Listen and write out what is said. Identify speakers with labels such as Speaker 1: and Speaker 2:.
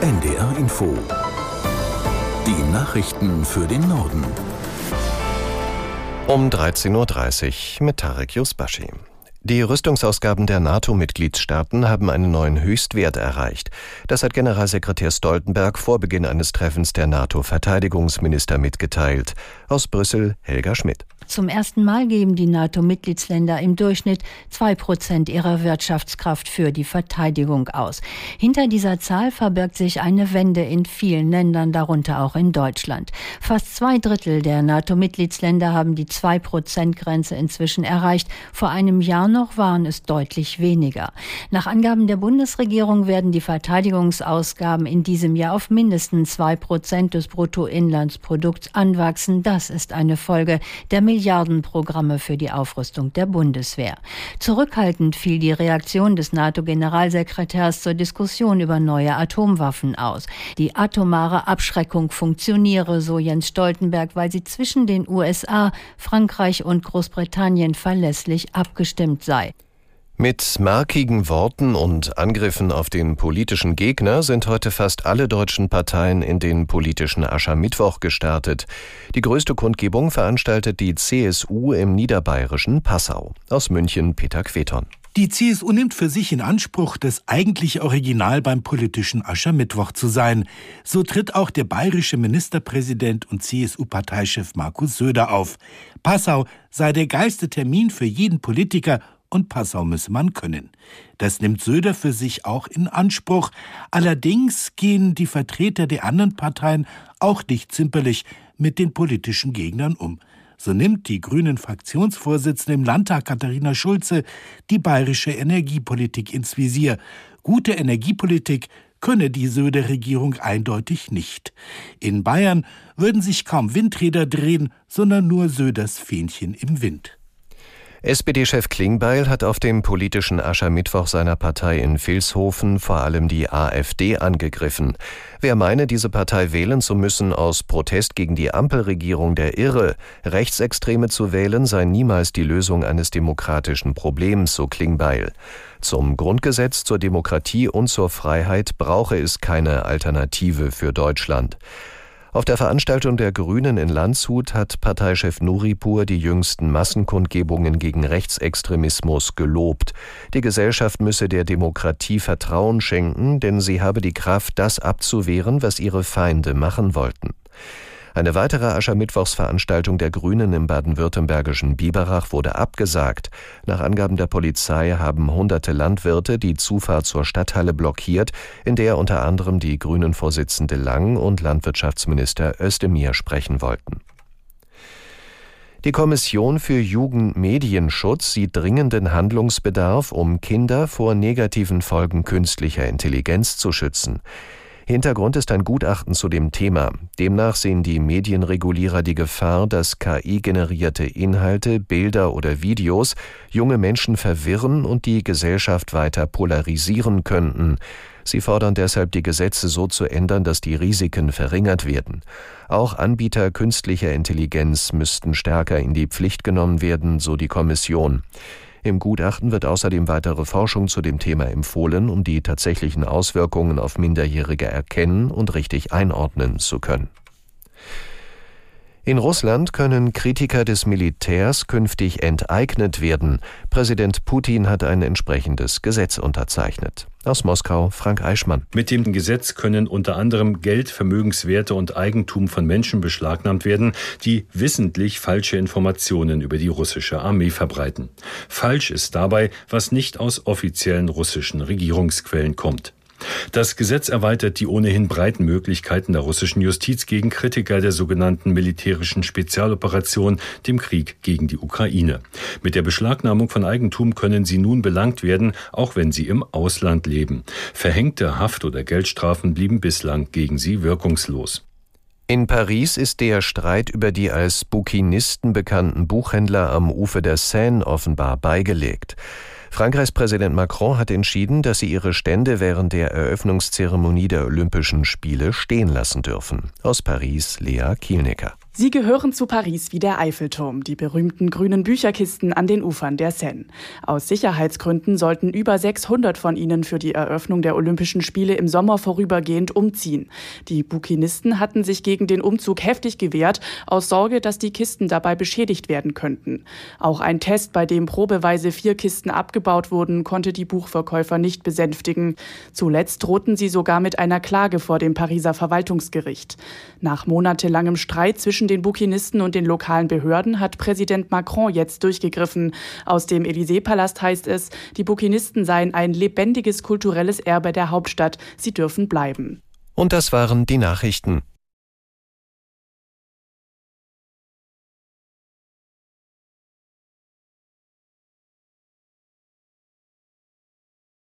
Speaker 1: NDR Info. Die Nachrichten für den Norden.
Speaker 2: Um 13.30 Uhr mit Tarek Yusbashi. Die Rüstungsausgaben der NATO-Mitgliedstaaten haben einen neuen Höchstwert erreicht. Das hat Generalsekretär Stoltenberg vor Beginn eines Treffens der NATO-Verteidigungsminister mitgeteilt. Aus Brüssel Helga Schmidt.
Speaker 3: Zum ersten Mal geben die NATO-Mitgliedsländer im Durchschnitt zwei Prozent ihrer Wirtschaftskraft für die Verteidigung aus. Hinter dieser Zahl verbirgt sich eine Wende in vielen Ländern, darunter auch in Deutschland. Fast zwei Drittel der NATO-Mitgliedsländer haben die zwei Prozent Grenze inzwischen erreicht. Vor einem Jahr noch waren es deutlich weniger. Nach Angaben der Bundesregierung werden die Verteidigungsausgaben in diesem Jahr auf mindestens zwei Prozent des Bruttoinlandsprodukts anwachsen. Das ist eine Folge der Milliardenprogramme für die Aufrüstung der Bundeswehr. Zurückhaltend fiel die Reaktion des NATO-Generalsekretärs zur Diskussion über neue Atomwaffen aus. Die atomare Abschreckung funktioniere, so Jens Stoltenberg, weil sie zwischen den USA, Frankreich und Großbritannien verlässlich abgestimmt sei.
Speaker 2: Mit markigen Worten und Angriffen auf den politischen Gegner sind heute fast alle deutschen Parteien in den politischen Aschermittwoch gestartet. Die größte Kundgebung veranstaltet die CSU im niederbayerischen Passau. Aus München Peter Queton.
Speaker 4: Die CSU nimmt für sich in Anspruch, das eigentliche Original beim politischen Aschermittwoch zu sein. So tritt auch der bayerische Ministerpräsident und CSU-Parteichef Markus Söder auf. Passau sei der geilste Termin für jeden Politiker und Passau müsse man können. Das nimmt Söder für sich auch in Anspruch. Allerdings gehen die Vertreter der anderen Parteien auch nicht zimperlich mit den politischen Gegnern um. So nimmt die grünen Fraktionsvorsitzende im Landtag Katharina Schulze die bayerische Energiepolitik ins Visier. Gute Energiepolitik könne die Söder-Regierung eindeutig nicht. In Bayern würden sich kaum Windräder drehen, sondern nur Söders Fähnchen im Wind.
Speaker 2: SPD-Chef Klingbeil hat auf dem politischen Aschermittwoch seiner Partei in Vilshofen vor allem die AfD angegriffen. Wer meine, diese Partei wählen zu müssen aus Protest gegen die Ampelregierung der Irre, Rechtsextreme zu wählen, sei niemals die Lösung eines demokratischen Problems, so Klingbeil. Zum Grundgesetz, zur Demokratie und zur Freiheit brauche es keine Alternative für Deutschland. Auf der Veranstaltung der Grünen in Landshut hat Parteichef Nuripur die jüngsten Massenkundgebungen gegen Rechtsextremismus gelobt. Die Gesellschaft müsse der Demokratie Vertrauen schenken, denn sie habe die Kraft, das abzuwehren, was ihre Feinde machen wollten. Eine weitere Aschermittwochsveranstaltung der Grünen im baden-württembergischen Biberach wurde abgesagt. Nach Angaben der Polizei haben hunderte Landwirte die Zufahrt zur Stadthalle blockiert, in der unter anderem die Grünen-Vorsitzende Lang und Landwirtschaftsminister Özdemir sprechen wollten. Die Kommission für Jugendmedienschutz sieht dringenden Handlungsbedarf, um Kinder vor negativen Folgen künstlicher Intelligenz zu schützen. Hintergrund ist ein Gutachten zu dem Thema. Demnach sehen die Medienregulierer die Gefahr, dass KI-generierte Inhalte, Bilder oder Videos junge Menschen verwirren und die Gesellschaft weiter polarisieren könnten. Sie fordern deshalb, die Gesetze so zu ändern, dass die Risiken verringert werden. Auch Anbieter künstlicher Intelligenz müssten stärker in die Pflicht genommen werden, so die Kommission. Im Gutachten wird außerdem weitere Forschung zu dem Thema empfohlen, um die tatsächlichen Auswirkungen auf Minderjährige erkennen und richtig einordnen zu können. In Russland können Kritiker des Militärs künftig enteignet werden. Präsident Putin hat ein entsprechendes Gesetz unterzeichnet. Aus Moskau Frank Eichmann.
Speaker 5: Mit dem Gesetz können unter anderem Geld, Vermögenswerte und Eigentum von Menschen beschlagnahmt werden, die wissentlich falsche Informationen über die russische Armee verbreiten. Falsch ist dabei, was nicht aus offiziellen russischen Regierungsquellen kommt. Das Gesetz erweitert die ohnehin breiten Möglichkeiten der russischen Justiz gegen Kritiker der sogenannten militärischen Spezialoperation, dem Krieg gegen die Ukraine. Mit der Beschlagnahmung von Eigentum können sie nun belangt werden, auch wenn sie im Ausland leben. Verhängte Haft- oder Geldstrafen blieben bislang gegen sie wirkungslos.
Speaker 2: In Paris ist der Streit über die als Bukinisten bekannten Buchhändler am Ufer der Seine offenbar beigelegt. Frankreichs Präsident Macron hat entschieden, dass sie ihre Stände während der Eröffnungszeremonie der Olympischen Spiele stehen lassen dürfen. Aus Paris Lea Kielnecker.
Speaker 6: Sie gehören zu Paris wie der Eiffelturm, die berühmten grünen Bücherkisten an den Ufern der Seine. Aus Sicherheitsgründen sollten über 600 von ihnen für die Eröffnung der Olympischen Spiele im Sommer vorübergehend umziehen. Die Bukinisten hatten sich gegen den Umzug heftig gewehrt, aus Sorge, dass die Kisten dabei beschädigt werden könnten. Auch ein Test, bei dem probeweise vier Kisten abgebaut wurden, konnte die Buchverkäufer nicht besänftigen. Zuletzt drohten sie sogar mit einer Klage vor dem Pariser Verwaltungsgericht. Nach monatelangem Streit zwischen den Bukinisten und den lokalen Behörden hat Präsident Macron jetzt durchgegriffen. Aus dem Élysée-Palast heißt es, die Bukinisten seien ein lebendiges kulturelles Erbe der Hauptstadt. Sie dürfen bleiben.
Speaker 2: Und das waren die Nachrichten.